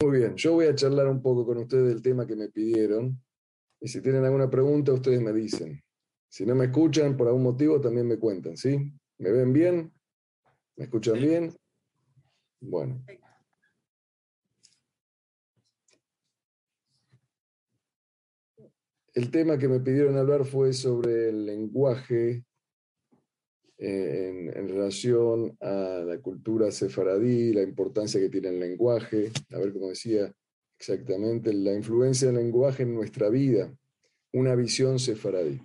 Muy bien, yo voy a charlar un poco con ustedes del tema que me pidieron. Y si tienen alguna pregunta, ustedes me dicen. Si no me escuchan por algún motivo, también me cuentan, ¿sí? ¿Me ven bien? ¿Me escuchan bien? Bueno. El tema que me pidieron hablar fue sobre el lenguaje en, relación a la cultura sefaradí, la importancia que tiene el lenguaje, a ver cómo decía exactamente, la influencia del lenguaje en nuestra vida, una visión sefaradí.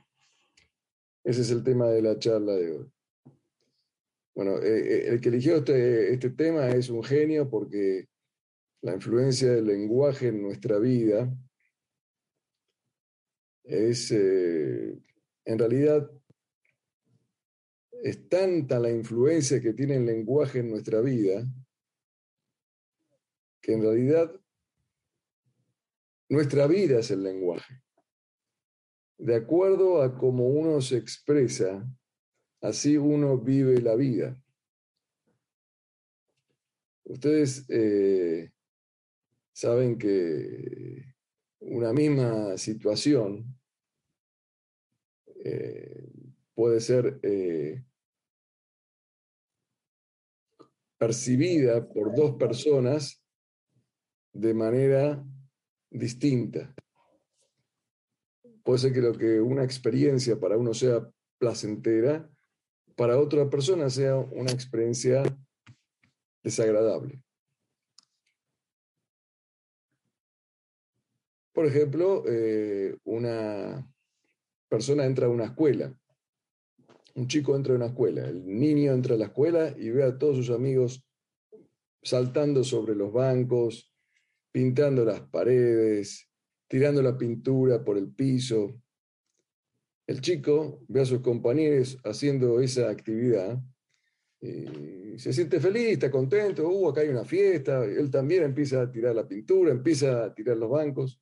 Ese es el tema de la charla de hoy. Bueno, eh, eh, el que eligió este, este, tema es un genio porque la influencia del lenguaje en nuestra vida es, eh, en realidad, es tanta la influencia que tiene el lenguaje en nuestra vida, que en realidad nuestra vida es el lenguaje. De acuerdo a cómo uno se expresa, así uno vive la vida. Ustedes eh, saben que una misma situación eh, puede ser eh, percibida por dos personas de manera distinta. Puede ser que lo que una experiencia para uno sea placentera, para otra persona sea una experiencia desagradable. Por ejemplo, eh, una persona entra a una escuela un chico entra a una escuela, el niño entra a la escuela y ve a todos sus amigos saltando sobre los bancos, pintando las paredes, tirando la pintura por el piso. El chico ve a sus compañeros haciendo esa actividad y se siente feliz, está contento, uh, acá hay una fiesta, él también empieza a tirar la pintura, empieza a tirar los bancos.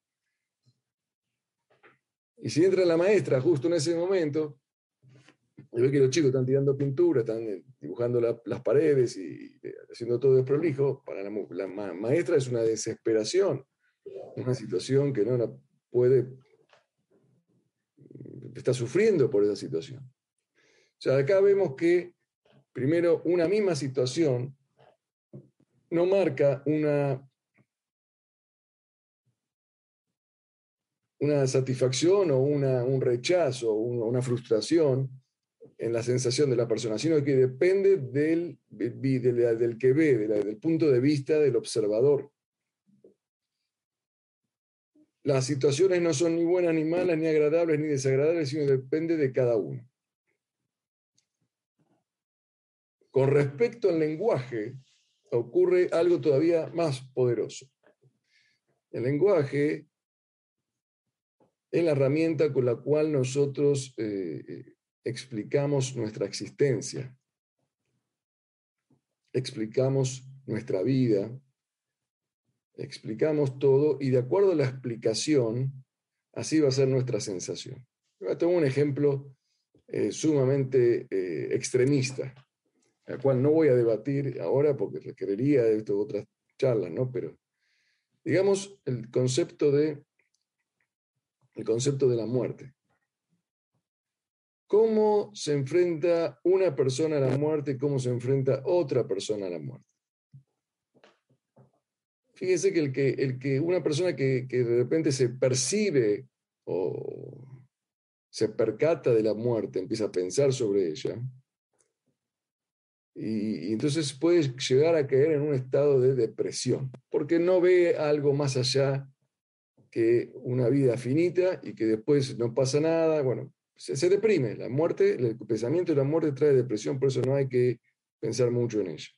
Y si entra la maestra justo en ese momento, y ve que los chicos están tirando pintura, están eh, dibujando las paredes y eh, haciendo todo desprolijo. Para la, maestra es una desesperación, una situación que no la puede, mm, está sufriendo por esa situación. O sea, acá vemos que, primero, una misma situación no marca una, una satisfacción o una, un rechazo o una frustración en la sensación de la persona, sino que depende del, del, que ve, del punto de vista del observador. Las situaciones no son ni buenas ni malas, ni agradables ni desagradables, sino depende de cada uno. Con respecto al lenguaje, ocurre algo todavía más poderoso. El lenguaje es la herramienta con la cual nosotros eh, explicamos nuestra existencia, explicamos nuestra vida, explicamos todo y de acuerdo a la explicación, así va a ser nuestra sensación. Tengo un ejemplo eh, sumamente eh, extremista, el cual no voy a debatir ahora porque requeriría de otras charlas, ¿no? Pero digamos el concepto de el concepto de la muerte. ¿Cómo se enfrenta una persona a la muerte y cómo se enfrenta otra persona a la muerte? Fíjese que, el que, el que una persona que, de repente se percibe o se percata de la muerte, empieza a pensar sobre ella, y, entonces puede llegar a caer en un estado de depresión, porque no ve algo más allá que una vida finita y que después no pasa nada, bueno, se, deprime. La muerte, el pensamiento de la muerte trae depresión, por eso no hay que pensar mucho en ello.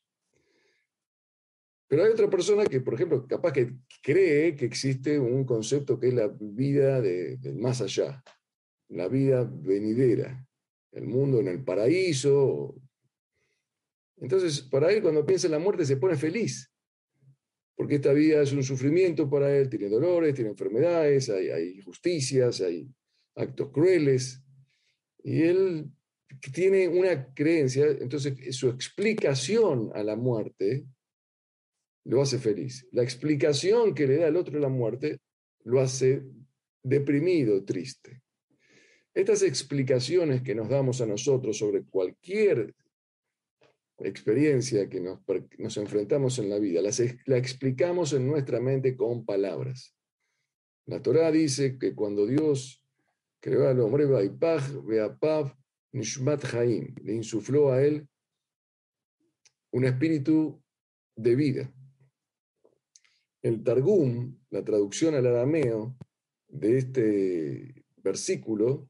Pero hay otra persona que, por ejemplo, capaz que cree que existe un concepto que es la vida del más allá, la vida venidera, el mundo en el paraíso. Entonces, para él, cuando piensa en la muerte, se pone feliz, porque esta vida es un sufrimiento para él, tiene dolores, tiene enfermedades, hay injusticias, hay actos crueles. Y él tiene una creencia, entonces su explicación a la muerte lo hace feliz. La explicación que le da el otro de la muerte lo hace deprimido, triste. Estas explicaciones que nos damos a nosotros sobre cualquier experiencia que nos, enfrentamos en la vida, las, la explicamos en nuestra mente con palabras. La Torá dice que cuando Dios creó al hombre, Nishmat Haim, le insufló a él un espíritu de vida. El Targum, la traducción al arameo de este versículo,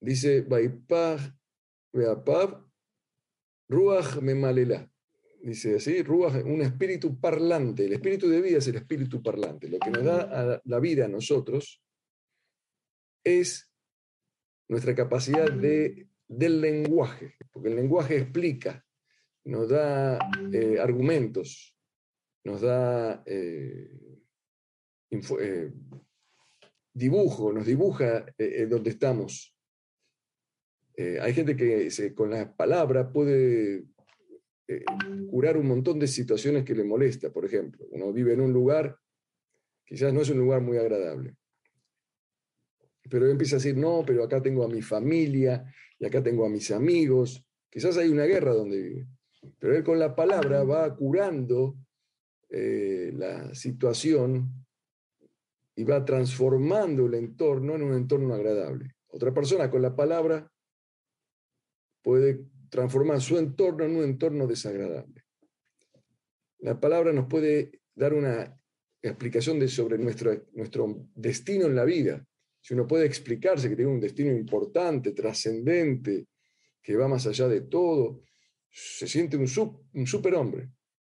dice, Vaipach Beapav Ruach Memalela. Dice así, Ruach, un espíritu parlante. El espíritu de vida es el espíritu parlante. Lo que nos da la vida a nosotros es nuestra capacidad de, del lenguaje, porque el lenguaje explica, nos da eh, argumentos, nos da eh, eh, dibujo, nos dibuja donde estamos. hay gente que con la palabra puede curar un montón de situaciones que le molesta, por ejemplo. Uno vive en un lugar, quizás no es un lugar muy agradable pero empieza a decir, no, pero acá tengo a mi familia y acá tengo a mis amigos. Quizás hay una guerra donde vive. Pero él con la palabra va curando eh, la situación y va transformando el entorno en un entorno agradable. Otra persona con la palabra puede transformar su entorno en un entorno desagradable. La palabra nos puede dar una explicación de, sobre nuestro, nuestro destino en la vida si uno puede explicarse que tiene un destino importante, trascendente, que va más allá de todo, se siente un, superhombre.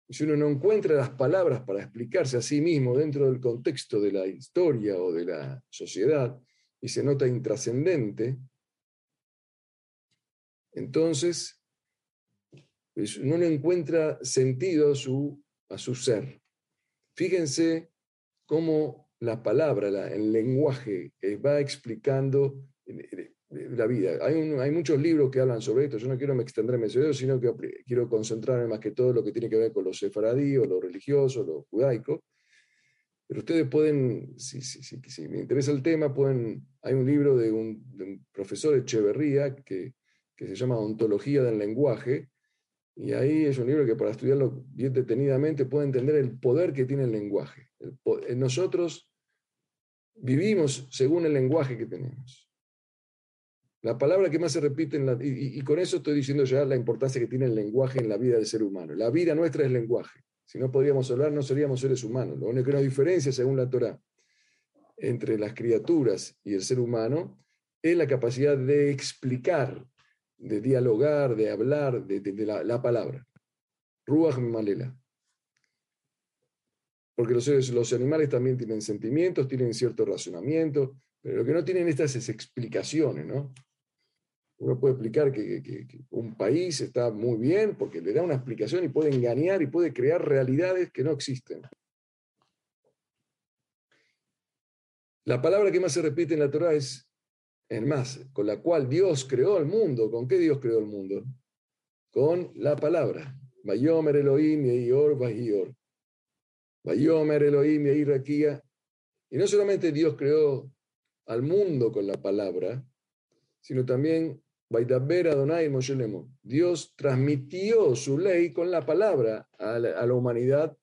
Y si uno no encuentra las palabras para explicarse a sí mismo dentro del contexto de la historia o de la sociedad y se nota intrascendente, entonces pues, no encuentra sentido su, a su ser. Fíjense cómo la palabra, el lenguaje va explicando eh, eh, la vida. Hay, hay, muchos libros que hablan sobre esto. Yo no quiero me extenderme sobre eso, sino que quiero concentrarme más que todo en lo que tiene que ver con los sefaradíos, lo religioso, lo judaico. Pero ustedes pueden, si, si, si, si, me interesa el tema, pueden, hay un libro de un, de un profesor Echeverría que, que se llama Ontología del Lenguaje, y ahí es un libro que para estudiarlo bien detenidamente puede entender el poder que tiene el lenguaje. nosotros Vivimos según el lenguaje que tenemos. La palabra que más se repite, en la, y, con eso estoy diciendo ya la importancia que tiene el lenguaje en la vida del ser humano. La vida nuestra es lenguaje. Si no podríamos hablar, no seríamos seres humanos. Lo único que nos diferencia, según la Torah, entre las criaturas y el ser humano es la capacidad de explicar, de dialogar, de hablar, de, la, la, palabra. Ruach Malela porque los, animales también tienen sentimientos, tienen cierto razonamiento, pero lo que no tienen estas es explicaciones, ¿no? Uno puede explicar que, un país está muy bien porque le da una explicación y puede engañar y puede crear realidades que no existen. La palabra que más se repite en la Torah es, en más, con la cual Dios creó el mundo. ¿Con qué Dios creó el mundo? Con la palabra. Vayomer Elohim Yehior Vahior. Elohim Y no solamente Dios creó al mundo con la palabra, sino también Vaidaber Adonai Moshelemo. Dios transmitió su ley con la palabra a la, humanidad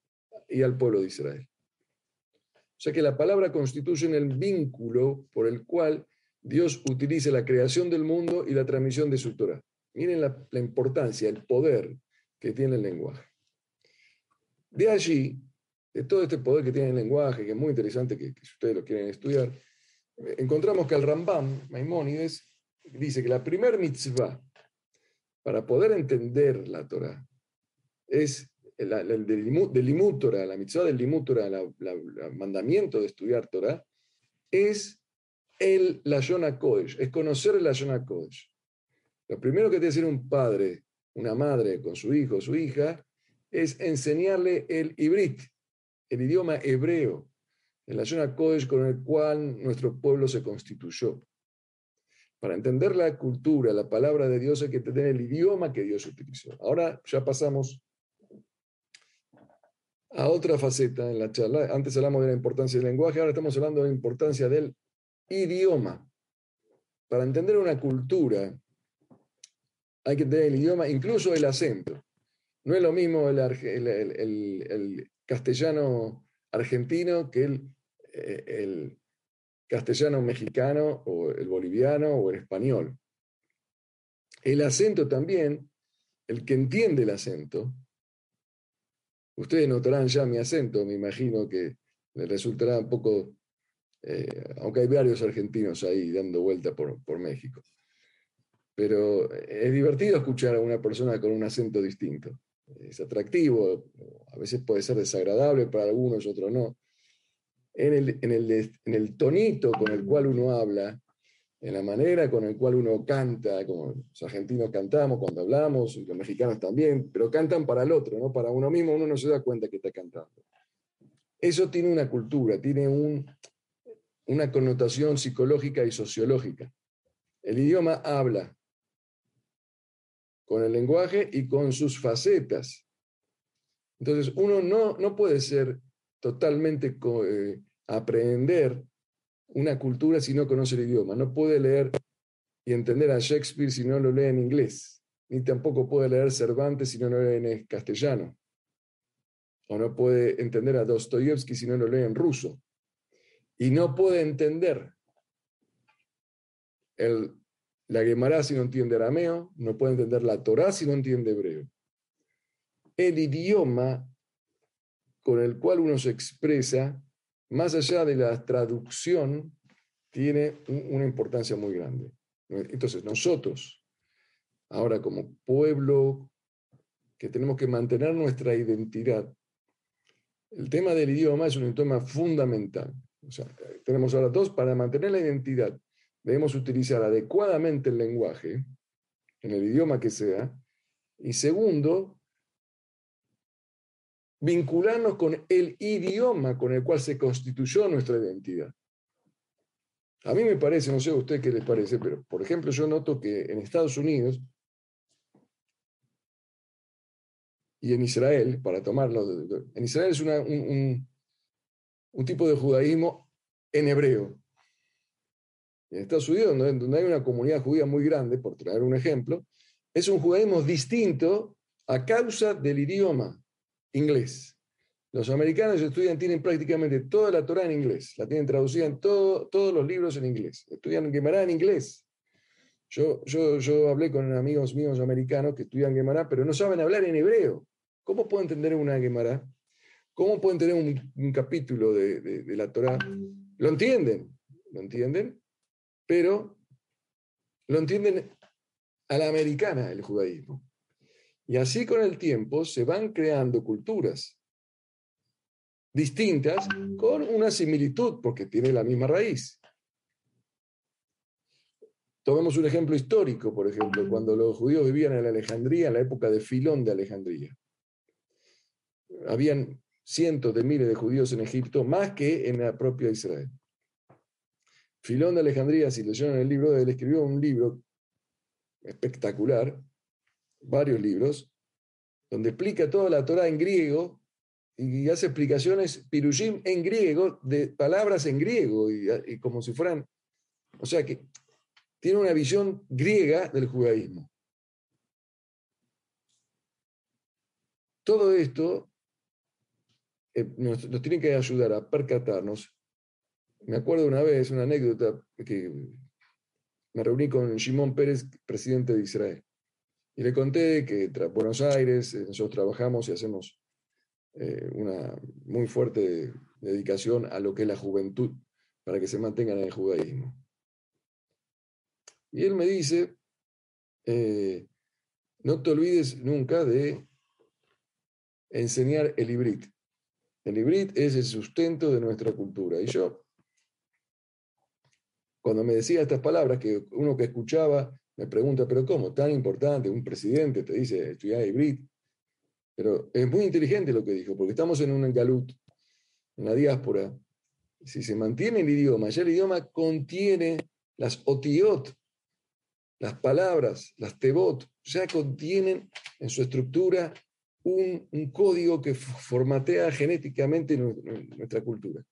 y al pueblo de Israel. O sea que la palabra constituye el vínculo por el cual Dios utiliza la creación del mundo y la transmisión de su Torah. Miren la importancia, el poder que tiene el lenguaje. De allí de todo este poder que tiene el lenguaje, que es muy interesante, que, si ustedes lo quieren estudiar, encontramos que el Rambam, Maimónides, dice que la primer mitzvah para poder entender la Torah es el, del limut Torah, la mitzvah del Torah, el mandamiento de estudiar Torah, es el Lashon Kodesh, es conocer el Lashon Kodesh. Lo primero que tiene que hacer un padre, una madre con su hijo o su hija, es enseñarle el ibrit, el idioma hebreo, en la zona Kodesh con el cual nuestro pueblo se constituyó. Para entender la cultura, la palabra de Dios hay que entender el idioma que Dios utilizó. Ahora ya pasamos a otra faceta en la charla. Antes hablamos de la importancia del lenguaje, ahora estamos hablando de la importancia del idioma. Para entender una cultura hay que entender el idioma, incluso el acento. No es lo mismo el, castellano argentino que el, eh, el castellano mexicano o el boliviano o el español. El acento también, el que entiende el acento, ustedes notarán ya mi acento, me imagino que les resultará un poco, eh, aunque hay varios argentinos ahí dando vuelta por, por México. Pero es divertido escuchar a una persona con un acento distinto. Es atractivo, a veces puede ser desagradable para algunos, otros no. En el, en el, en el tonito con el cual uno habla, en la manera con la cual uno canta, como los argentinos cantamos cuando hablamos, los mexicanos también, pero cantan para el otro, ¿no? Para uno mismo uno no se da cuenta que está cantando. Eso tiene una cultura, tiene un, una connotación psicológica y sociológica. El idioma habla con el lenguaje y con sus facetas. Entonces, uno no, no puede ser totalmente eh, aprender una cultura si no conoce el idioma. No puede leer y entender a Shakespeare si no lo lee en inglés, ni tampoco puede leer Cervantes si no lo lee en castellano. O no puede entender a Dostoyevsky si no lo lee en ruso. Y no puede entender el, la Gemara si no entiende arameo, no puede entender la Torah si no entiende hebreo. El idioma con el cual uno se expresa más allá de la traducción, tiene una importancia muy grande. Entonces, nosotros, ahora como pueblo que tenemos que mantener nuestra identidad, el tema del idioma es un tema fundamental. O sea, tenemos ahora dos, para mantener la identidad, debemos utilizar adecuadamente el lenguaje, en el idioma que sea, y segundo, vincularnos con el idioma con el cual se constituyó nuestra identidad. A mí me parece, no sé a usted qué les parece, pero por ejemplo yo noto que en Estados Unidos y en Israel, para tomarlo, en Israel es un, un, tipo de judaísmo en hebreo. En Estados Unidos, donde, donde hay una comunidad judía muy grande, por traer un ejemplo, es un judaísmo distinto a causa del idioma inglés. Los americanos estudian, tienen prácticamente toda la Torah en inglés, la tienen traducida en todo, todos los libros en inglés, estudian Gemara en inglés. Yo, yo, yo hablé con amigos míos americanos que estudian Gemara, pero no saben hablar en hebreo. ¿Cómo puedo entender una Gemara? ¿Cómo pueden tener un, capítulo de, de, la Torah? Lo entienden, lo entienden, pero lo entienden a la americana el judaísmo. Y así con el tiempo se van creando culturas distintas con una similitud, porque tiene la misma raíz. Tomemos un ejemplo histórico, por ejemplo, cuando los judíos vivían en Alejandría, en la época de Filón de Alejandría. Habían cientos de miles de judíos en Egipto, más que en la propia Israel. Filón de Alejandría, si leyeron el libro, él escribió un libro espectacular varios libros, donde explica toda la Torah en griego y hace explicaciones pirushim en griego, de palabras en griego, y, como si fueran, o sea que tiene una visión griega del judaísmo. Todo esto eh, nos, nos, tiene que ayudar a percatarnos. Me acuerdo una vez, una anécdota, que me reuní con Shimon Pérez, presidente de Israel. Y le conté que tras Buenos Aires eh, nosotros trabajamos y hacemos eh, una muy fuerte dedicación a lo que es la juventud para que se mantengan en el judaísmo. Y él me dice, eh, no te olvides nunca de enseñar el ibrit. El ibrit es el sustento de nuestra cultura. Y yo, cuando me decía estas palabras, que uno que escuchaba me pregunta, pero ¿cómo? Tan importante, un presidente te dice estudiar hibrid. Pero es muy inteligente lo que dijo, porque estamos en un galut, en la diáspora. Si se mantiene el idioma, ya el idioma contiene las otiot, las palabras, las tebot, ya contienen en su estructura un, código que formatea genéticamente nuestra cultura.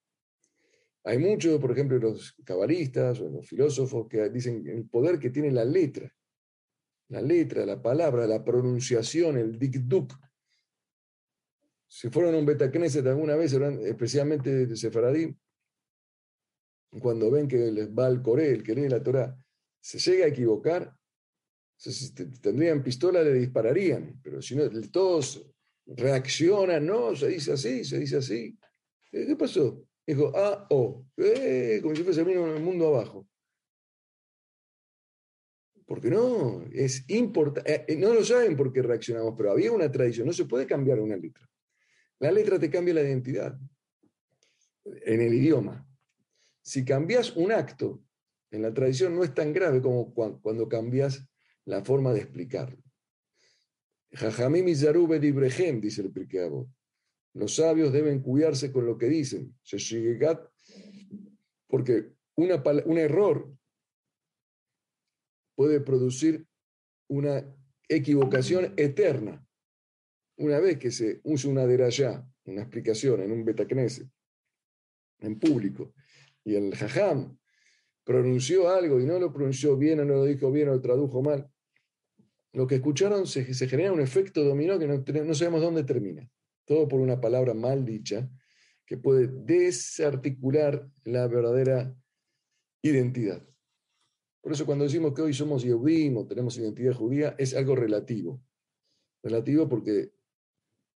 Hay muchos, por ejemplo, los cabalistas o los filósofos que dicen el poder que tiene la letra. La letra, la palabra, la pronunciación, el dikduk. Si fueron a un Betacneset alguna vez, especialmente de Sefaradí, cuando ven que les va al Coré, el que lee la Torah, se llega a equivocar, tendrían pistola le dispararían, pero si no, todos reaccionan, no, se dice así, se dice así. ¿Qué pasó? Dijo, ah, oh, eh, como si fuese el mundo abajo. Porque no, es importante, eh, eh, no lo saben por qué reaccionamos, pero había una tradición, no se puede cambiar una letra. La letra te cambia la identidad en el idioma. Si cambias un acto, en la tradición no es tan grave como cuando cambias la forma de explicarlo. Jajamim Zarube Ibrehem, dice el Pirkei Los sabios deben cuidarse con lo que dicen. Porque una, un error puede producir una equivocación eterna. Una vez que se usa una derayá, una explicación en un betacnese, en público, y el jajam pronunció algo y no lo pronunció bien o no lo dijo bien o lo tradujo mal, lo que escucharon se, genera un efecto dominó que no, sabemos dónde termina. Todo por una palabra mal dicha que puede desarticular la verdadera identidad. Por eso cuando decimos que hoy somos Yehudim o tenemos identidad judía, es algo relativo. Relativo porque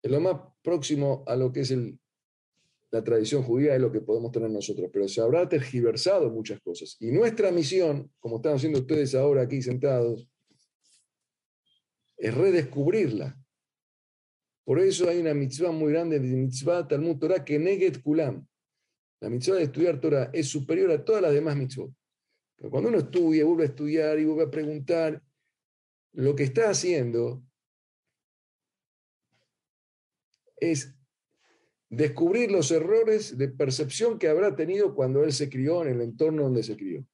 es lo más próximo a lo que es la tradición judía es lo que podemos tener nosotros, pero se habrá tergiversado muchas cosas. Y nuestra misión, como están haciendo ustedes ahora aquí sentados, es redescubrirla. Por eso hay una mitzvah muy grande de mitzvah Talmud Torah que neget kulam. La mitzvah de estudiar Torah es superior a todas las demás mitzvot. Pero cuando uno estudia, vuelve a estudiar y vuelve a preguntar, lo que está haciendo es descubrir los errores de percepción que habrá tenido cuando él se crió en el entorno donde se crió.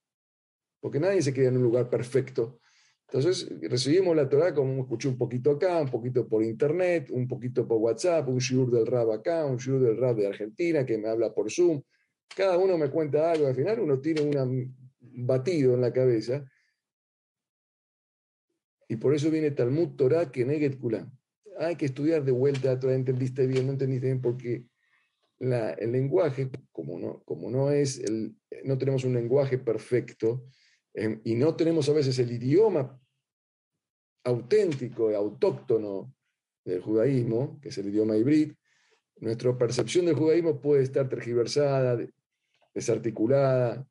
Porque nadie se cría en un lugar perfecto entonces recibimos la Torah como escuché un poquito acá, un poquito por internet, un poquito por WhatsApp, un shiur del Rab acá, un shiur del Rab de Argentina que me habla por Zoom. Cada uno me cuenta algo, al final uno tiene un batido en la cabeza. Y por eso viene Talmud Torah que neget. Hay que estudiar de vuelta, Torah, entendiste bien, no entendiste bien, porque el lenguaje, como no, como no es, el, no tenemos un lenguaje perfecto, em, y no tenemos a veces el idioma auténtico y autóctono del judaísmo, que es el idioma hibrid, nuestra percepción del judaísmo puede estar tergiversada, desarticulada,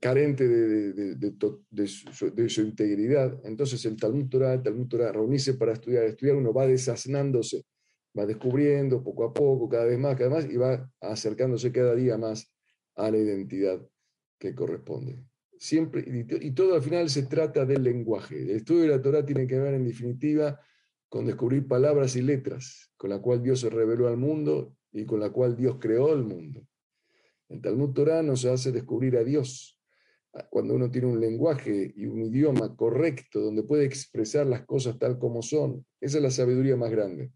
carente de, su, integridad. Entonces el Talmud Torah, el Talmud Torah, reunirse para estudiar, estudiar, uno va desasnándose, va descubriendo poco a poco, cada vez más, cada vez más, y va acercándose cada día más a la identidad que corresponde siempre, y todo al final se trata del lenguaje. El estudio de la Torah tiene que ver, en definitiva, con descubrir palabras y letras, con la cual Dios se reveló al mundo y con la cual Dios creó el mundo. El Talmud Torah nos hace descubrir a Dios. Cuando uno tiene un lenguaje y un idioma correcto, donde puede expresar las cosas tal como son, esa es la sabiduría más grande.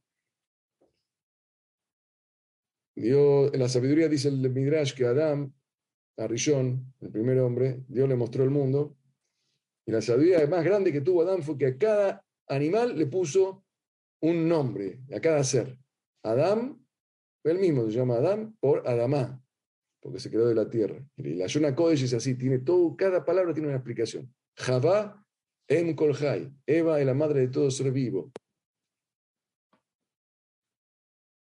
Dios, en la sabiduría dice el Midrash que Adán a Rishon, el primer hombre, Dios le mostró el mundo. Y la sabiduría más grande que tuvo Adán fue que a cada animal le puso un nombre, a cada ser. Adán, él mismo se llama Adán por Adamá, porque se creó de la tierra. Y la Yona Kodesh es así, tiene todo, cada palabra tiene una explicación. Javá Em Kolhai, Eva es la madre de todo ser vivo.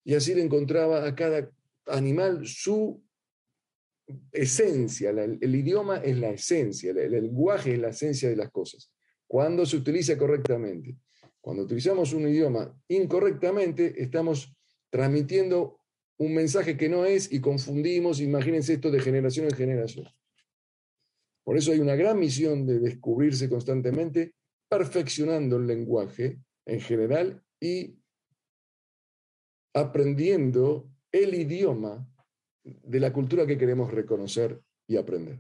Y así le encontraba a cada animal su esencia, el idioma es la esencia, el, lenguaje es la esencia de las cosas. Cuando se utiliza correctamente. Cuando utilizamos un idioma incorrectamente, estamos transmitiendo un mensaje que no es y confundimos, imagínense esto de generación en generación. Por eso hay una gran misión de descubrirse constantemente, perfeccionando el lenguaje en general y aprendiendo el idioma de la cultura que queremos reconocer y aprender.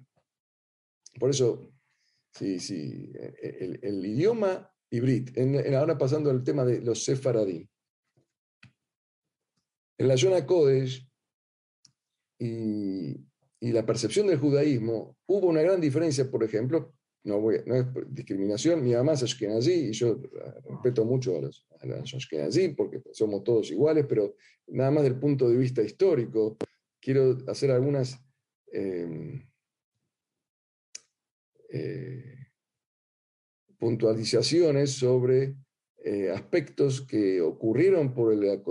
Por eso, sí, sí, el, idioma y Brit. ahora pasando al tema de los sefaradí. En la Yonah Kodesh y, la percepción del judaísmo, hubo una gran diferencia, por ejemplo, no, voy, es discriminación, mi mamá es ashkenazí y yo respeto mucho a los, a los ashkenazí porque somos todos iguales, pero nada más del punto de vista histórico, quiero hacer algunas em, eh, puntualizaciones sobre eh, aspectos que ocurrieron por la,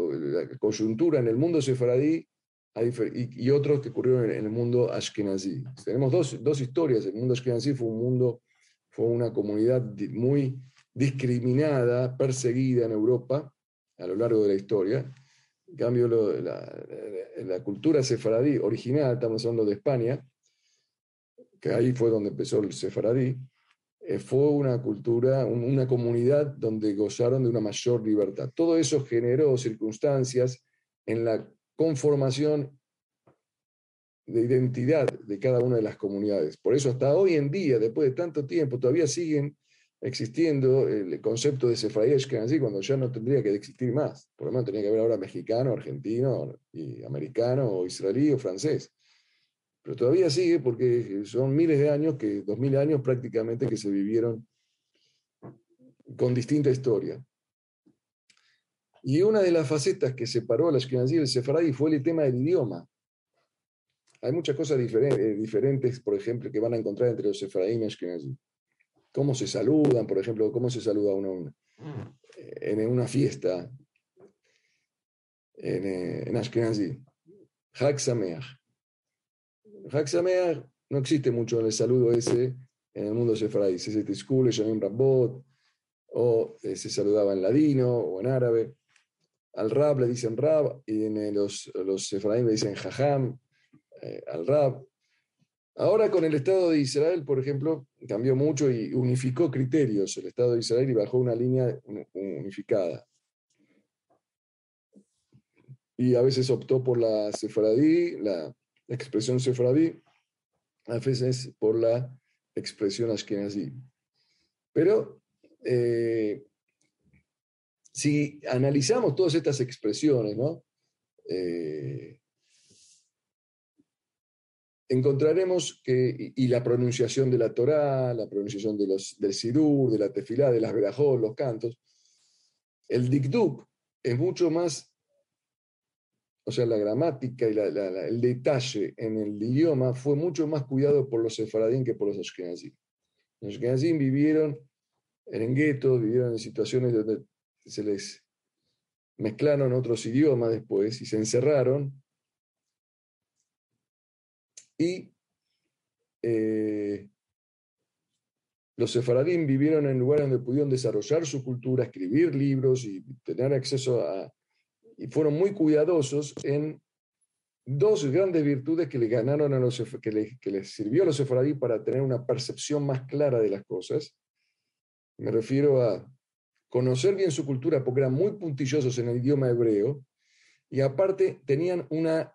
coyuntura en el mundo sefaradí y, otros que ocurrieron en, el mundo ashkenazí. Tenemos dos, dos, historias. El mundo ashkenazí fue un mundo, fue una comunidad muy discriminada, perseguida en Europa a lo largo de la historia. En cambio, la, la, cultura sefaradí original, estamos hablando de España, que ahí fue donde empezó el sefaradí, eh, fue una cultura, una comunidad donde gozaron de una mayor libertad. Todo eso generó circunstancias en la conformación de identidad de cada una de las comunidades. Por eso hasta hoy en día, después de tanto tiempo, todavía siguen existiendo el concepto de Sefaradí así cuando ya no tendría que existir más. Por lo menos tenía que haber ahora mexicano, argentino, y americano, o israelí o francés. Pero todavía sigue porque son miles de años, que dos mil años prácticamente que se vivieron con distinta historia. Y una de las facetas que separó a la Ashkenazí del Sefaradí fue el tema del idioma. Hay muchas cosas eh, diferentes, por ejemplo, que van a encontrar entre los Sefaradí y Ashkenazí. Cómo se saludan, por ejemplo, cómo se saluda uno en una fiesta en, eh, en Ashkenazí. Hag Haxameach no existe mucho en el saludo ese en el mundo sefaradí. Se dice Tishkule, Yamim Rambot, o eh, se saludaba en ladino o en árabe. Al Rab le dicen Rab, y en eh, los, los le dicen Jajam, eh, al Rab. Ahora con el Estado de Israel, por ejemplo, cambió mucho y unificó criterios el Estado de Israel y bajó una línea unificada. Y a veces optó por la sefaradí, la expresión sefradí, a veces por la expresión ashkenazí. Pero eh, si analizamos todas estas expresiones, ¿no? Eh, encontraremos que, y, la pronunciación de la Torá, la pronunciación de los, del Sidur, de la Tefilá, de las Berajot, los cantos, el Dikduk es mucho más o sea, la gramática y el detalle en el idioma fue mucho más cuidado por los sefaradín que por los ashkenazim. Los ashkenazim vivieron en guetos, vivieron en situaciones donde se les mezclaron otros idiomas después y se encerraron. Y eh, los sefaradín vivieron en lugares donde pudieron desarrollar su cultura, escribir libros y tener acceso a, y fueron muy cuidadosos en dos grandes virtudes que le ganaron a los que, les sirvió a los sefaradí para tener una percepción más clara de las cosas. Me refiero a conocer bien su cultura porque eran muy puntillosos en el idioma hebreo y aparte tenían una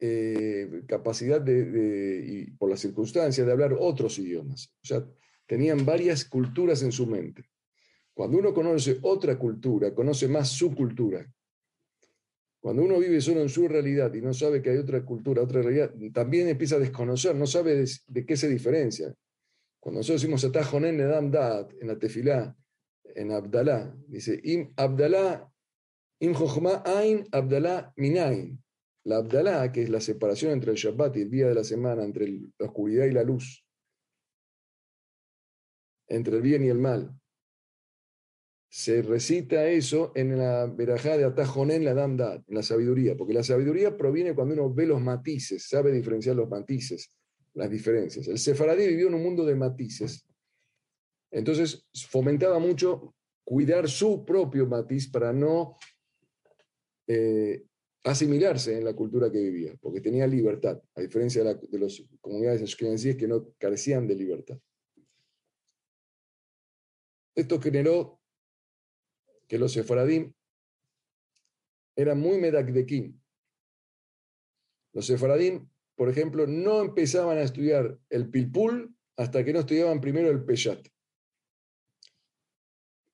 eh, capacidad de, y por las circunstancias, de hablar otros idiomas. O sea, tenían varias culturas en su mente. Cuando uno conoce otra cultura, conoce más su cultura. Cuando uno vive solo en su realidad y no sabe que hay otra cultura, otra realidad, también empieza a desconocer, no sabe de, qué se diferencia. Cuando nosotros decimos Atajonen Edam Dat en la tefilá, en Abdalá, dice Im Abdalá, Im Ain Abdalá Minain. La Abdalá, que es la separación entre el Shabbat y el día de la semana, entre la oscuridad y la luz, entre el bien y el mal se recita eso en la verajá de Atajonen la Damdad, en la sabiduría, porque la sabiduría proviene cuando uno ve los matices, sabe diferenciar los matices, las diferencias. El sefaradí vivió en un mundo de matices, entonces fomentaba mucho cuidar su propio matiz para no eh, asimilarse en la cultura que vivía, porque tenía libertad, a diferencia de, de las comunidades ashkenazíes que no carecían de libertad. Esto generó que los sefaradim eran muy medakdekim. Los sefaradim, por ejemplo, no empezaban a estudiar el pilpul hasta que no estudiaban primero el peyat.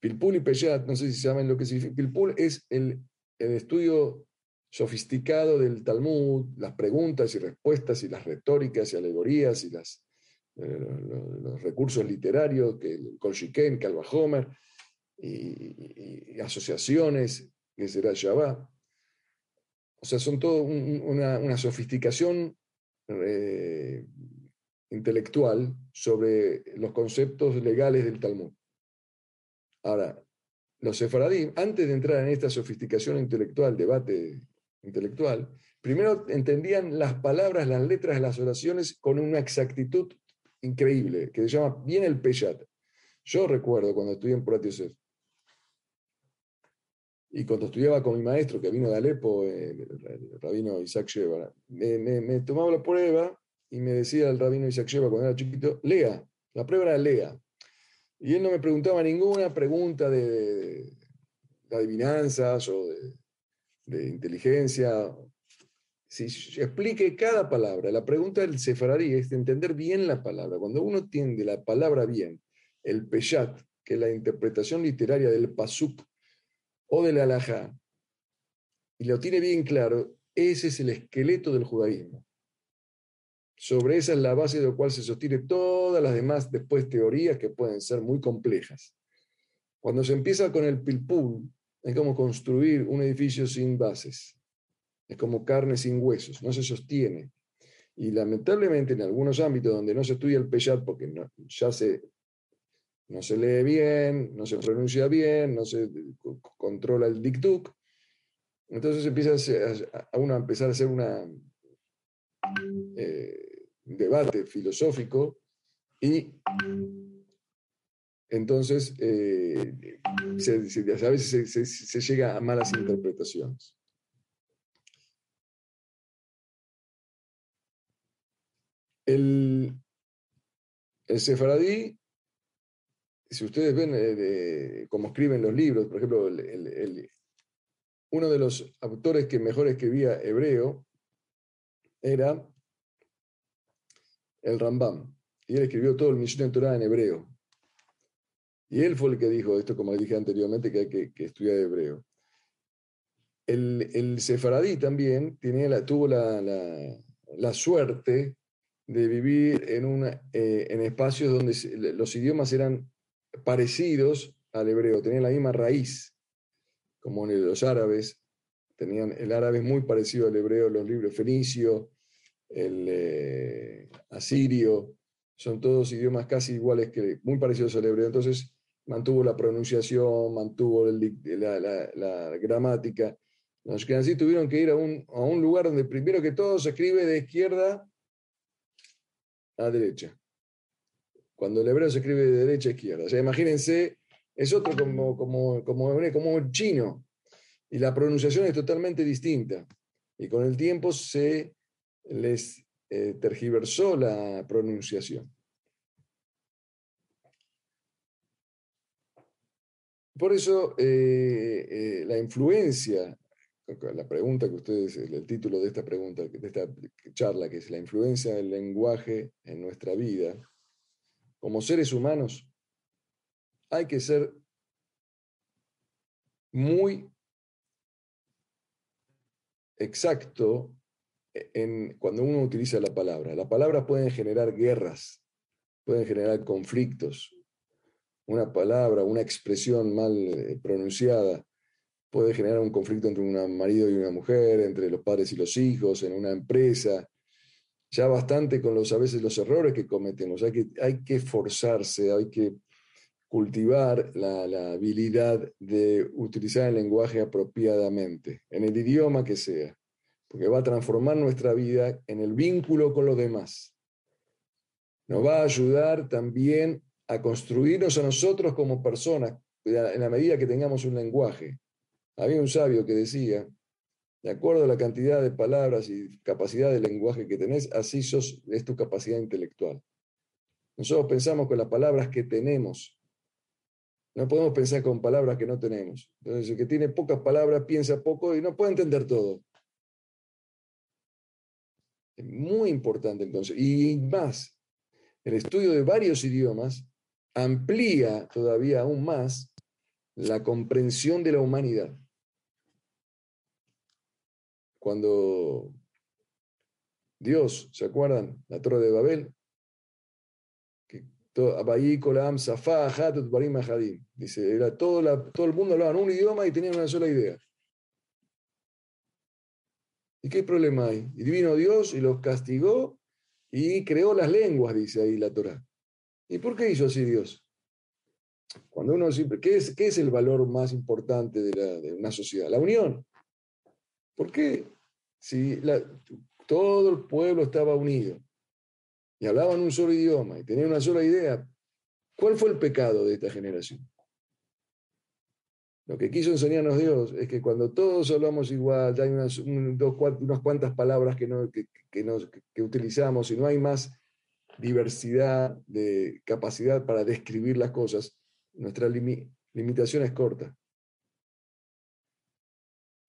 Pilpul y Peyat, no sé si saben lo que significa. Pilpul es el, el estudio sofisticado del Talmud, las preguntas y respuestas y las retóricas y alegorías y eh, los, recursos literarios, que el Kolshiken, Calva Homer, y, asociaciones, que será Shabbat. O sea, son todo una, sofisticación eh, intelectual sobre los conceptos legales del Talmud. Ahora, los sefaradí, antes de entrar en esta sofisticación intelectual, debate intelectual, primero entendían las palabras, las letras las oraciones con una exactitud increíble, que se llama bien el Peyat. Yo recuerdo cuando estudié en Purat y cuando estudiaba con mi maestro, que vino de Alepo, el, rabino Isaac Sheva, me, tomaba la prueba y me decía el rabino Isaac Sheva cuando era chiquito, lea, la prueba era lea. Y él no me preguntaba ninguna pregunta de, de adivinanzas o de, de inteligencia. Si explique cada palabra. La pregunta del sefaradí es entender bien la palabra. Cuando uno entiende la palabra bien, el peyat, que es la interpretación literaria del pasuk o del alajá, y lo tiene bien claro, ese es el esqueleto del judaísmo. Sobre esa es la base de lo cual se sostiene todas las demás después teorías que pueden ser muy complejas. Cuando se empieza con el pilpul, es como construir un edificio sin bases. Es como carne sin huesos, no se sostiene. Y lamentablemente en algunos ámbitos donde no se estudia el Peyat porque ya se, no se lee bien, no se pronuncia bien, no se controla el dikduk, entonces empieza a, uno a empezar a hacer una, eh, un debate filosófico y entonces, eh, a veces se, llega a malas interpretaciones. El, el sefaradí, si ustedes ven eh, cómo escriben los libros, por ejemplo, uno de los autores que mejor escribía hebreo era el Rambam. Y él escribió todo el Mishneh Torah en hebreo. Y él fue el que dijo esto, como dije anteriormente, que hay que, estudiar hebreo. El, el, sefaradí también tuvo la, suerte de vivir en, una, eh, en espacios donde los idiomas eran parecidos al hebreo, tenían la misma raíz, como los árabes, tenían el árabe muy parecido al hebreo, los libros fenicio, el eh, asirio, son todos idiomas casi iguales que muy parecidos al hebreo. Entonces, mantuvo la pronunciación, mantuvo la, gramática. Los así tuvieron que ir a un, a un lugar donde primero que todo se escribe de izquierda a derecha. Cuando el hebreo se escribe de derecha a izquierda. O sea, imagínense, es otro como, como, como, como el chino. Y la pronunciación es totalmente distinta. Y con el tiempo se les eh, tergiversó la pronunciación. Por eso eh, eh, la influencia, la pregunta que ustedes, el título de esta pregunta, de esta charla, que es la influencia del lenguaje en nuestra vida, como seres humanos, hay que ser muy exacto en, cuando uno utiliza la palabra. La palabra puede generar guerras, pueden generar conflictos, una palabra, una expresión mal eh, pronunciada puede generar un conflicto entre un marido y una mujer, entre los padres y los hijos, en una empresa. Ya bastante con los, a veces los errores que cometemos. Hay que, hay que forzarse, hay que cultivar la, la habilidad de utilizar el lenguaje apropiadamente, en el idioma que sea, porque va a transformar nuestra vida en el vínculo con los demás. Nos va a ayudar también a construirnos a nosotros como personas en la medida que tengamos un lenguaje. Había un sabio que decía, de acuerdo a la cantidad de palabras y capacidad de lenguaje que tenés, así sos, es tu capacidad intelectual. Nosotros pensamos con las palabras que tenemos. No podemos pensar con palabras que no tenemos. Entonces, el que tiene pocas palabras piensa poco y no puede entender todo. Es muy importante entonces. Y más, el estudio de varios idiomas amplía todavía aún más la comprensión de la humanidad. Cuando Dios, ¿se acuerdan? La Torre de Babel. Dice, era todo, todo el mundo hablaba un idioma y tenían una sola idea. ¿Y qué problema hay? Y vino Dios y los castigó y creó las lenguas, dice ahí la Torah. ¿Y por qué hizo así Dios? Cuando uno siempre, ¿qué es, qué es el valor más importante de, una sociedad? La unión. ¿Por qué? Si todo el pueblo estaba unido y hablaban un solo idioma y tenían una sola idea, ¿cuál fue el pecado de esta generación? Lo que quiso enseñarnos Dios es que cuando todos hablamos igual, hay unas, cuantas palabras que, no, que, que utilizamos y no hay más diversidad de capacidad para describir las cosas, nuestra limitación es corta.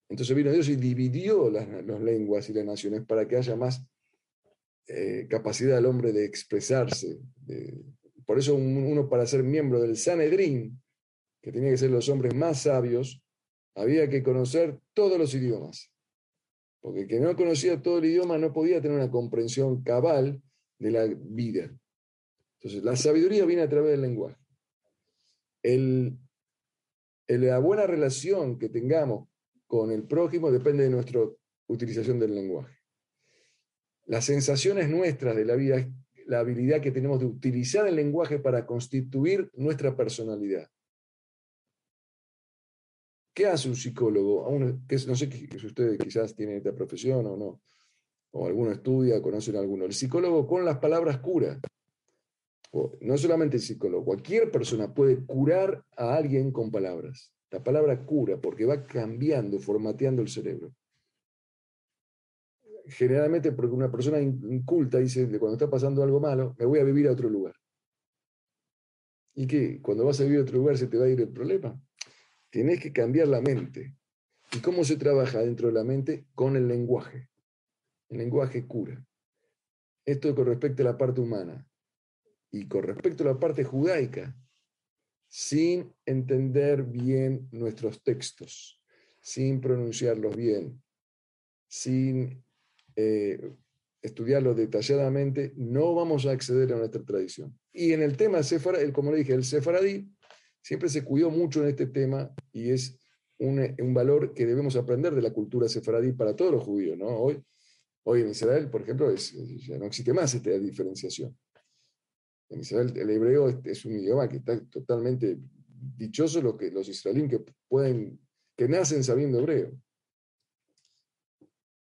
Entonces vino Dios y dividió las, lenguas y las naciones para que haya más eh, capacidad del hombre de expresarse. por eso uno para ser miembro del Sanedrín, que tenía que ser los hombres más sabios, había que conocer todos los idiomas. Porque el que no conocía todo el idioma no podía tener una comprensión cabal de la vida. Entonces, la sabiduría viene a través del lenguaje. El, la buena relación que tengamos con el prójimo depende de nuestra utilización del lenguaje. Las sensaciones nuestras de la vida la habilidad que tenemos de utilizar el lenguaje para constituir nuestra personalidad. ¿Qué hace un psicólogo? no sé si ustedes quizás tienen esta profesión o no, o alguno estudia, conocen a alguno. El psicólogo con las palabras cura no solamente el psicólogo, cualquier persona puede curar a alguien con palabras. La palabra cura, porque va cambiando, formateando el cerebro. Generalmente porque una persona inculta dice, cuando está pasando algo malo, me voy a vivir a otro lugar. ¿Y qué? Cuando vas a vivir a otro lugar se te va a ir el problema. Tienes que cambiar la mente. ¿Y cómo se trabaja dentro de la mente? Con el lenguaje. El lenguaje cura. Esto con respecto a la parte humana. Y con respecto a la parte judaica, sin entender bien nuestros textos, sin pronunciarlos bien, sin eh, estudiarlos detalladamente, no vamos a acceder a nuestra tradición. Y en el tema sefaradí, como le dije, el sefaradí siempre se cuidó mucho en este tema y es un, un, valor que debemos aprender de la cultura sefaradí para todos los judíos. ¿no? Hoy, hoy en Israel, por ejemplo, ya no existe más esta diferenciación. En Israel el hebreo es, un idioma que está totalmente dichoso los, que, los israelíes que pueden, que nacen sabiendo hebreo.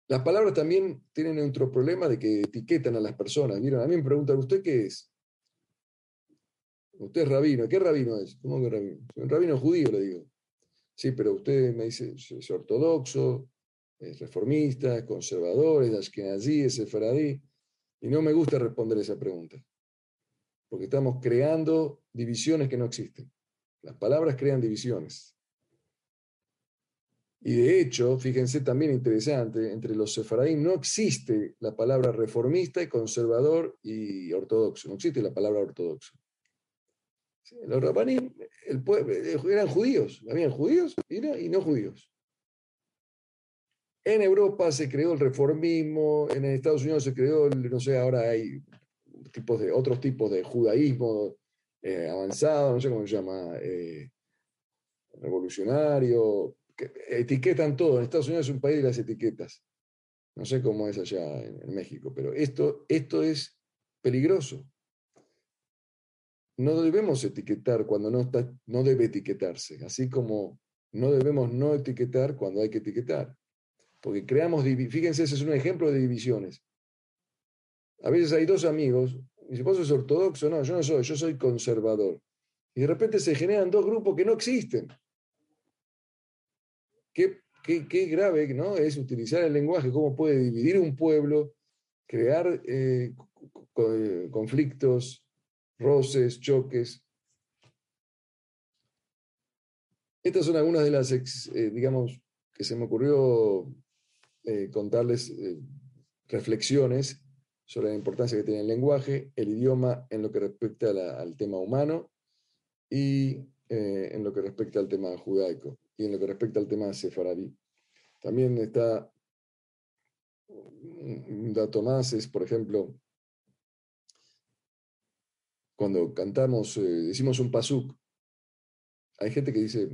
Las palabras también tienen otro problema de que etiquetan a las personas. ¿Vieron? A mí me preguntan, ¿usted qué es? Usted es rabino. ¿Qué rabino es? ¿Cómo que rabino? Un rabino judío, le digo. Sí, pero usted me dice, es ortodoxo, es reformista, es conservador, es ashkenazí, es sefaradí. Y no me gusta responder esa pregunta porque estamos creando divisiones que no existen. Las palabras crean divisiones. Y de hecho, fíjense también interesante, entre los sefaradín no existe la palabra reformista y conservador y ortodoxo, no existe la palabra ortodoxo. Los rabanim el eran judíos, habían judíos y no judíos. En Europa se creó el reformismo, en Estados Unidos se creó, no sé, ahora hay tipos de, otros tipos de judaísmo eh, avanzado, no sé cómo se llama, eh, revolucionario, que etiquetan todo. En Estados Unidos es un país de las etiquetas. No sé cómo es allá en, México, pero esto, esto es peligroso. No debemos etiquetar cuando no, está, no debe etiquetarse, así como no debemos no etiquetar cuando hay que etiquetar. Porque creamos, fíjense, ese es un ejemplo de divisiones. A veces hay dos amigos, y si vos sos ortodoxo, no, yo no soy, yo soy conservador. Y de repente se generan dos grupos que no existen. Qué, qué, grave ¿no? es utilizar el lenguaje, cómo puede dividir un pueblo, crear eh, eh, conflictos, roces, choques. Estas son algunas de las, eh, digamos, que se me ocurrió contarles reflexiones sobre la importancia que tiene el lenguaje, el idioma en lo que respecta al tema humano y eh, en lo que respecta al tema judaico y en lo que respecta al tema sefaradí. También está un dato más, es por ejemplo, cuando cantamos, eh, decimos un pasuk, hay gente que dice,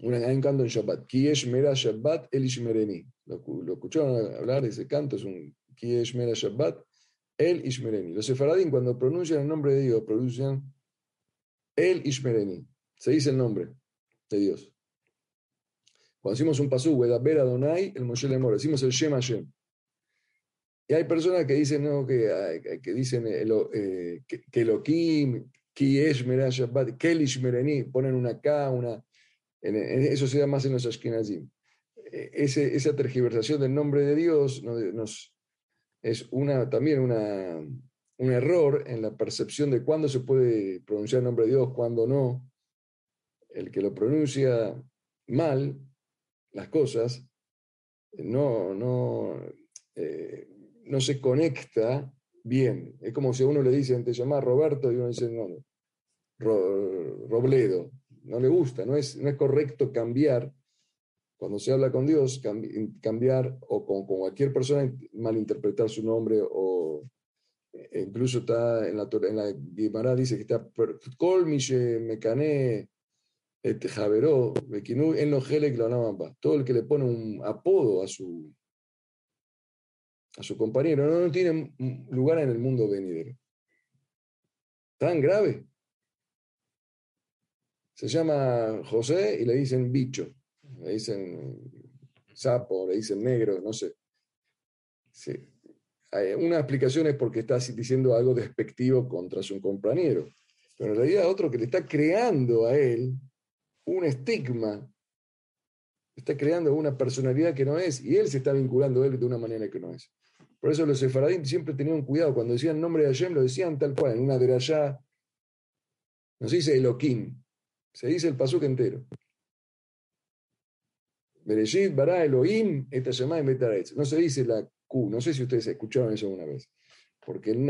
hay un canto en Shabbat, Kiesh Mera Shabbat El Ishmereni. Lo, lo escucharon hablar de ese canto, es un Kiesh Mera Shabbat El Ishmereni. Los sefaradín cuando pronuncian el nombre de Dios, pronuncian El Ishmereni. Se dice el nombre de Dios. Cuando decimos un pasú, Ver Adonai, el Moshe Lemor, decimos el Shem Hashem. Y hay personas que dicen, no, que, que dicen eh, que, que Elohim, Kiesh Mera Shabbat, Kelish ponen una K, una. Eso se da más en los Ashkenazim. E, esa tergiversación del nombre de Dios es una, también una, un error en la percepción de cuándo se puede pronunciar el nombre de Dios, cuándo no. El que lo pronuncia mal, las cosas, no, no, eh, no se conecta bien. Es como si a uno le dicen, te llamas Roberto, y uno dice, no, Robledo. No le gusta, no es, no es correcto cambiar. Cuando se habla con Dios, cambiar o con, cualquier persona, malinterpretar su nombre o e incluso está en la, en la Guimara dice que está Colmiche, Mecané, Javeró, en los Todo el que le pone un apodo a su, a su compañero no, no tiene lugar en el mundo venidero. Tan grave. Se llama José y le dicen bicho, le dicen sapo, le dicen negro, no sé. Una explicación es porque está diciendo algo despectivo contra su compañero, pero en realidad otro que le está creando a él un estigma, está creando una personalidad que no es, y él se está vinculando a él de una manera que no es. Por eso los sefaradín siempre tenían cuidado, cuando decían nombre de Hashem, lo decían tal cual, en una derayá, no se dice Elohim, se dice el pasuk entero. Bereshit, bara, Elohim, esta llamada No se dice la Q, no sé si ustedes escucharon eso alguna vez, porque el,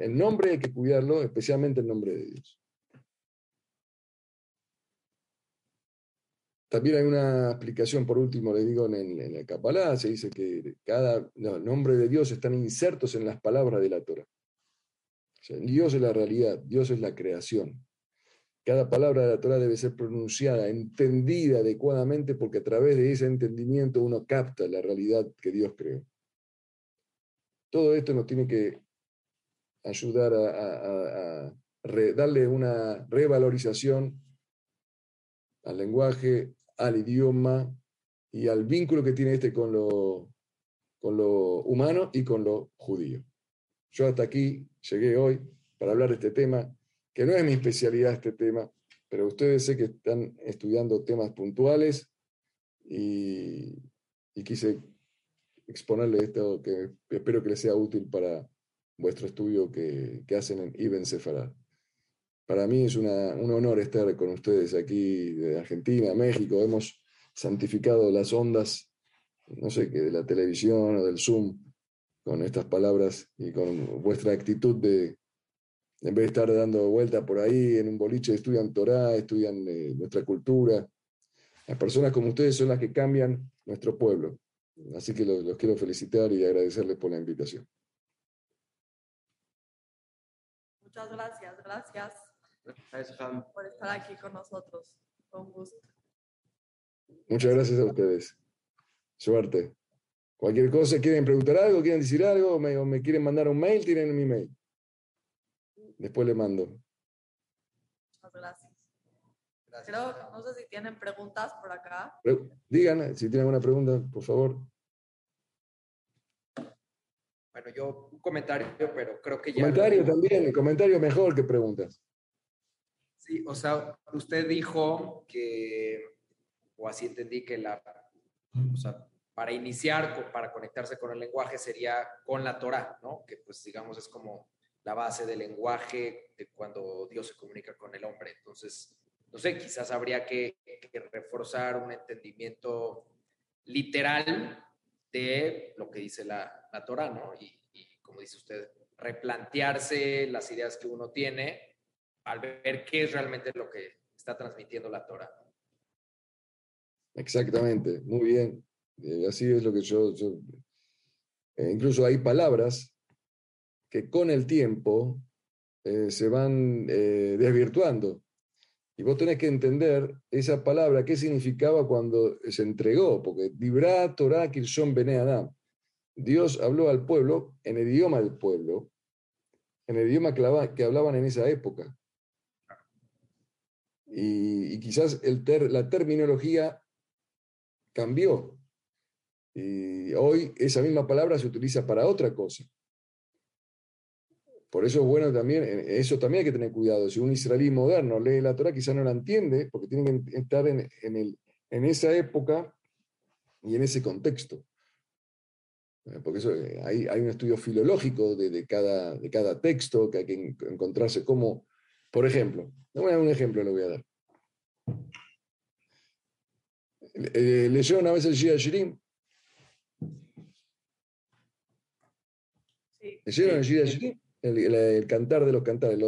el nombre hay que cuidarlo, especialmente el nombre de Dios. También hay una explicación, por último, le digo, en, en el Kabbalah, se dice que cada nombre de Dios están insertos en las palabras de la Torah. Dios es la realidad, Dios es la creación. Cada palabra de la Torah debe ser pronunciada, entendida adecuadamente, porque a través de ese entendimiento uno capta la realidad que Dios creó. Todo esto nos tiene que ayudar a, darle una revalorización al lenguaje, al idioma y al vínculo que tiene este con lo, con lo humano y con lo judío. Yo hasta aquí llegué hoy para hablar de este tema, que no es mi especialidad este tema, pero ustedes sé que están estudiando temas puntuales y, quise exponerle esto que espero que les sea útil para vuestro estudio que, hacen en Ibn Sefarad. Para mí es un honor estar con ustedes aquí de Argentina, México. Hemos santificado las ondas, no sé qué, de la televisión o del Zoom, con estas palabras y con vuestra actitud de, en vez de estar dando vuelta por ahí en un boliche, estudian Torah, estudian eh, nuestra cultura. Las personas como ustedes son las que cambian nuestro pueblo. Así que los quiero felicitar y agradecerles por la invitación. Muchas gracias, gracias. Por estar aquí con nosotros. Con gusto. Muchas gracias a ustedes. Suerte. Cualquier cosa, quieren preguntar algo, quieren decir algo, me, o me quieren mandar un mail, tienen mi mail. Después le mando. Muchas gracias. Creo, no sé si tienen preguntas por acá. Digan, si tienen alguna pregunta, por favor. Bueno, yo un comentario, pero creo que ya. Comentario también, comentario mejor que preguntas. Sí, o sea, usted dijo que, o así entendí que la, o sea, para iniciar, para conectarse con el lenguaje sería con la Torah, ¿no? Que pues digamos es como la base del lenguaje de cuando Dios se comunica con el hombre. Entonces, no sé, quizás habría que, reforzar un entendimiento literal de lo que dice la, la Torah, ¿no? Y, como dice usted, replantearse las ideas que uno tiene al ver qué es realmente lo que está transmitiendo la Torah. Exactamente, muy bien. Eh, así es lo que yo... Eh, incluso hay palabras que con el tiempo eh, se van desvirtuando. Y vos tenés que entender esa palabra, qué significaba cuando se entregó, porque Dibra Torah Kirshon Bene Adam. Dios habló al pueblo en el idioma del pueblo, en el idioma que hablaban en esa época. Y, quizás el la terminología cambió. Y hoy esa misma palabra se utiliza para otra cosa. Por eso es bueno también, eh, eso también hay que tener cuidado. Si un israelí moderno lee la Torah, quizás no la entiende, porque tiene que estar en, el, en esa época y en ese contexto. Eh, porque eso, eh, hay, hay, un estudio filológico de, cada, de cada texto que hay que encontrarse como, por ejemplo, un ejemplo le voy a dar. ¿Leyó una vez el Shia Shirim? ¿Leyeron el Shia Shirim? El, cantar de los cantares.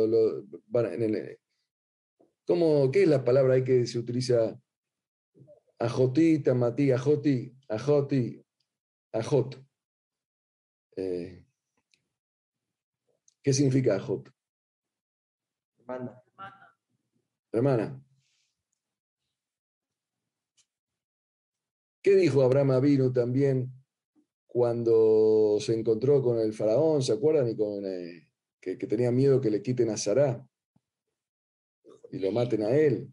¿cómo, ¿Qué es la palabra ahí que se utiliza? Ajoti, tamatí, ajoti, ajoti, ajot. Eh, ¿Qué significa ajot? Hermana. Hermana. ¿Qué dijo Abraham vino también cuando se encontró con el faraón, ¿se acuerdan? Y con, eh, que, tenía miedo que le quiten a Sará y lo maten a él.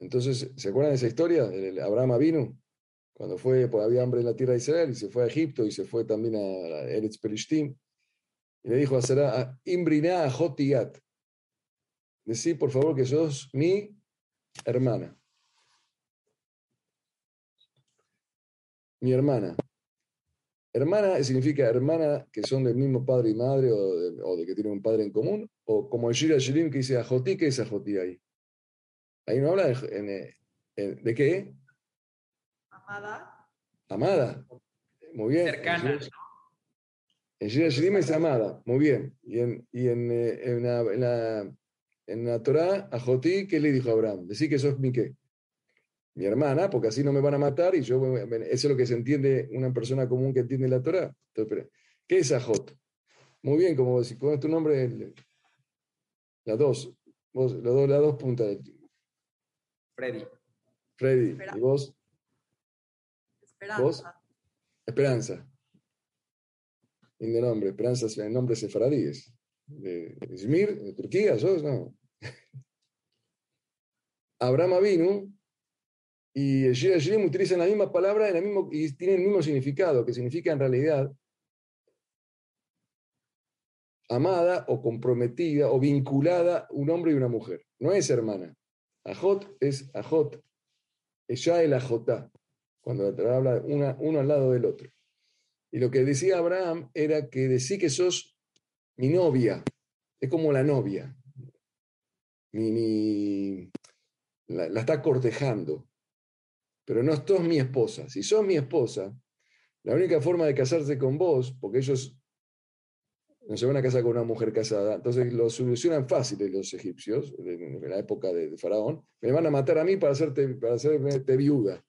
Entonces, ¿se acuerdan de esa historia? El Abraham vino cuando fue, pues había hambre en la tierra de Israel y se fue a Egipto y se fue también a Eretz Perishtim. Y le dijo a Sarah, Imbriná a Jotiat. Decí, por favor, que sos mi hermana. mi hermana. Hermana significa hermana que son del mismo padre y madre o de, que tienen un padre en común, o como el Shira Shirim que dice Ajoti, ¿qué es Ajoti ahí? Ahí no habla de, de, qué? Amada. Amada. Muy bien. Cercana. En Shira Shirim es amada, muy bien. Y en, y en, eh, en, la, en, la, en la Torah, Ajoti, ¿qué le dijo a Abraham? Decir que sos mi qué mi hermana, porque así no me van a matar y yo, eso es lo que se entiende una persona común que entiende la Torah. ¿Qué es Ajot? Muy bien, como si pones tu nombre, las dos, vos, las dos, las dos puntas. Freddy. Freddy, ¿y vos? Esperanza. ¿Vos? Esperanza. Lindo nombre, Esperanza es el nombre sefaradíes. De, de Izmir, de Turquía, ¿sos? No. Abraham Avinu y el Shira Shirim utilizan la misma palabra y tienen el mismo significado, que significa en realidad amada o comprometida o vinculada un hombre y una mujer. No es hermana. Ajot es ajot. ya el ajotá, cuando habla una, uno al lado del otro. Y lo que decía Abraham era que decir que sos mi novia, es como la novia. Mi, la, está cortejando pero no sos mi esposa. Si sos mi esposa, la única forma de casarse con vos, porque ellos no se van a casar con una mujer casada, entonces lo solucionan fácil los egipcios, en la época de, Faraón, me van a matar a mí para hacerte, para viuda.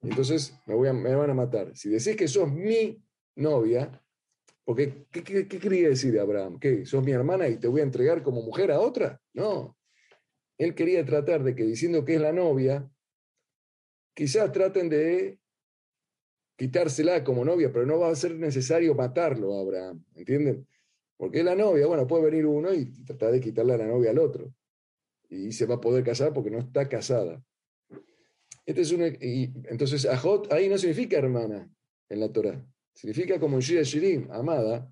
Entonces me, voy me van a matar. Si decís que sos mi novia, porque ¿qué, qué, qué quería decir Abraham? ¿Qué? ¿Sos mi hermana y te voy a entregar como mujer a otra? No. Él quería tratar de que diciendo que es la novia, quizás traten de quitársela como novia, pero no va a ser necesario matarlo a Abraham, ¿entienden? Porque la novia, bueno, puede venir uno y tratar de quitarle a la novia al otro. Y se va a poder casar porque no está casada. Este es y, entonces, Ajot ahí no significa hermana en la Torah. Significa como Shira Shirim, amada,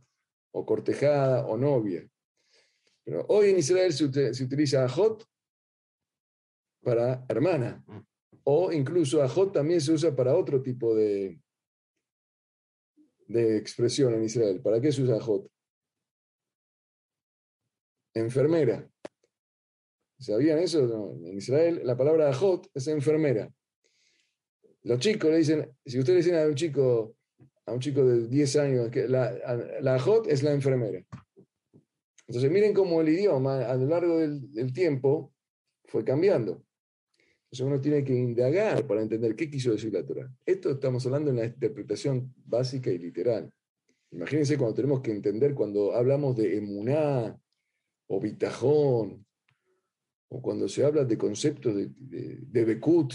o cortejada, o novia. Pero hoy en Israel se, se utiliza Ajot para hermana. O incluso ajot también se usa para otro tipo de, de expresión en Israel. ¿Para qué se usa ajot? Enfermera. ¿Sabían eso? En Israel la palabra ajot es enfermera. Los chicos le dicen, si ustedes dicen a un chico, a un chico de 10 años, que la, la ajot es la enfermera. Entonces miren cómo el idioma a lo largo del, tiempo fue cambiando. Entonces uno tiene que indagar para entender qué quiso decir la Torah. Esto estamos hablando en la interpretación básica y literal. Imagínense cuando tenemos que entender, cuando hablamos de emuná o bitajón, o cuando se habla de conceptos de, de, de bekut,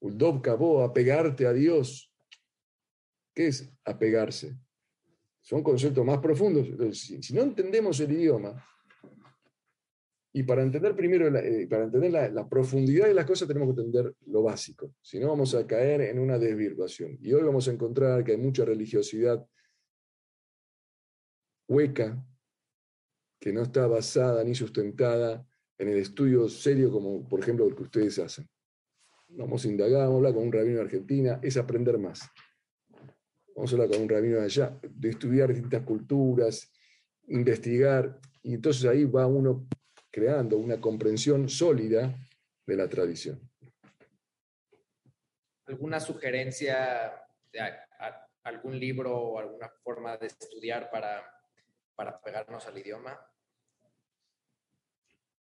uldov apegarte a Dios. ¿Qué es apegarse? Son conceptos más profundos. si, no entendemos el idioma, y para entender primero, la, eh, para entender la, profundidad de las cosas tenemos que entender lo básico. Si no, vamos a caer en una desvirtuación. Y hoy vamos a encontrar que hay mucha religiosidad hueca, que no está basada ni sustentada en el estudio serio como, por ejemplo, el que ustedes hacen. Vamos a indagar, vamos a hablar con un rabino de Argentina, es aprender más vamos a hablar con un rabino de allá, de estudiar distintas culturas, investigar, y entonces ahí va uno creando una comprensión sólida de la tradición. ¿Alguna sugerencia de algún libro o alguna forma de estudiar para, para pegarnos al idioma?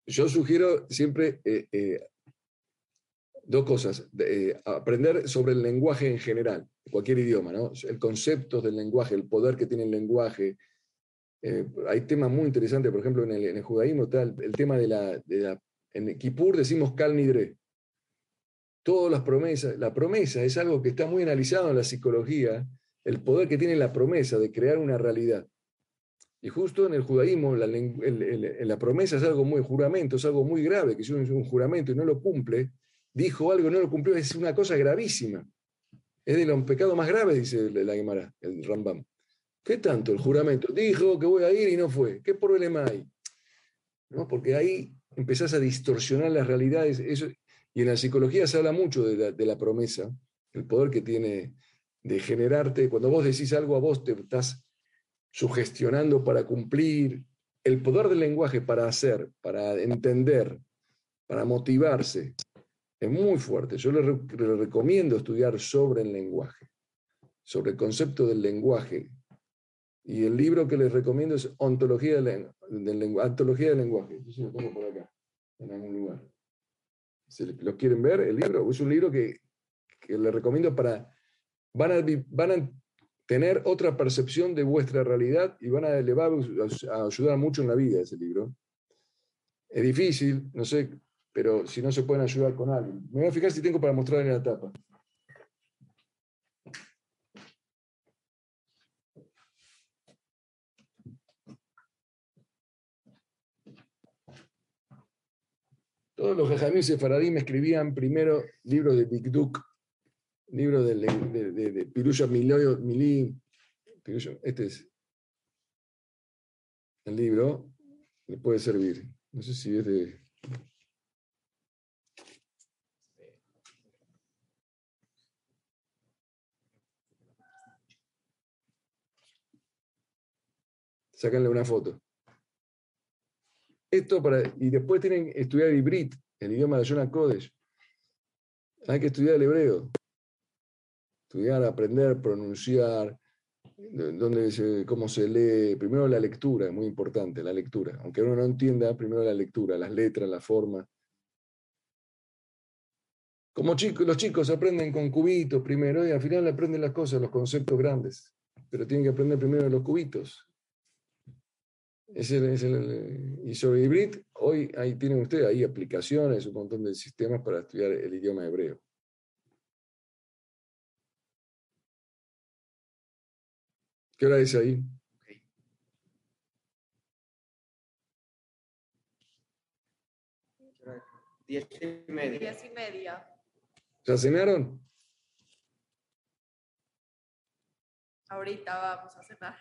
Yo sugiero siempre eh, eh, dos cosas. Eh, aprender sobre el lenguaje en general, cualquier idioma, ¿no? El concepto del lenguaje, el poder que tiene el lenguaje. Eh, hay temas muy interesantes, por ejemplo, en el, judaísmo el, tema de la, En Kippur decimos Kal Nidre. Todas las promesas. La promesa es algo que está muy analizado en la psicología, el poder que tiene la promesa de crear una realidad. Y justo en el judaísmo, la, promesa es algo muy juramento, es algo muy grave, que si uno es un juramento y no lo cumple, dijo algo, no lo cumplió, es una cosa gravísima. Es de los pecados más graves, dice la Guimara, el Rambam. ¿Qué tanto? El juramento. Dijo que voy a ir y no fue. ¿Qué problema hay? ¿No? Porque ahí empezás a distorsionar las realidades. Y en la psicología se habla mucho de la, promesa, el poder que tiene de generarte. Cuando vos decís algo a vos, te estás sugestionando para cumplir. El poder del lenguaje para hacer, para entender, para motivarse, es muy fuerte. Yo le, recomiendo estudiar sobre el lenguaje, sobre el concepto del lenguaje. Y el libro que les recomiendo es Ontología del, Antología del Lenguaje. Yo lo tengo por acá, en algún lugar. Si lo quieren ver, el libro es un libro que, que les recomiendo para... Van a, van a tener otra percepción de vuestra realidad y van a elevar, a ayudar mucho en la vida ese libro. Es difícil, no sé, pero si no se pueden ayudar con alguien. Me voy a fijar si tengo para mostrar en la tapa. Todos los jajamíes me escribían primero libros de Duk, libros de, de, de, de Pirusha Milí. Este es el libro, le puede servir. No sé si es de sáquenle una foto. Esto para, y después tienen que estudiar Ibrit, el idioma de Jonah Kodesh. Hay que estudiar el hebreo. Estudiar, aprender, pronunciar, donde cómo se lee. Primero la lectura, es muy importante, la lectura. Aunque uno no entienda, primero la lectura, las letras, la forma. Como chicos, los chicos aprenden con cubitos primero y al final aprenden las cosas, los conceptos grandes. Pero tienen que aprender primero los cubitos. Es el, y sobre Hybrid, hoy ahí tienen ustedes ahí aplicaciones, un montón de sistemas para estudiar el idioma hebreo. ¿Qué hora es ahí? Diez y media. Diez y media. ¿Ya cenaron? Ahorita vamos a cenar.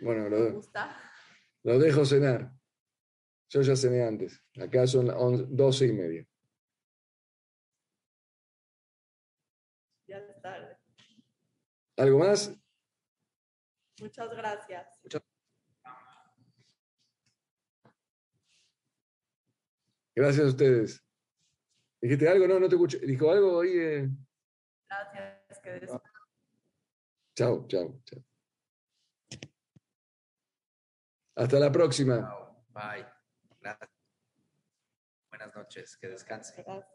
Bueno, lo, gusta? Lo dejo cenar. Yo ya cené antes. Acá son doce y media. Ya es tarde. ¿Algo más? Muchas gracias. Gracias a ustedes. ¿Dijiste algo? No, no te escuché. ¿Dijo algo ahí? Eh? Gracias. Que Chao, chao, chao. Hasta la próxima. Bye. Buenas noches. Que descanse. Gracias.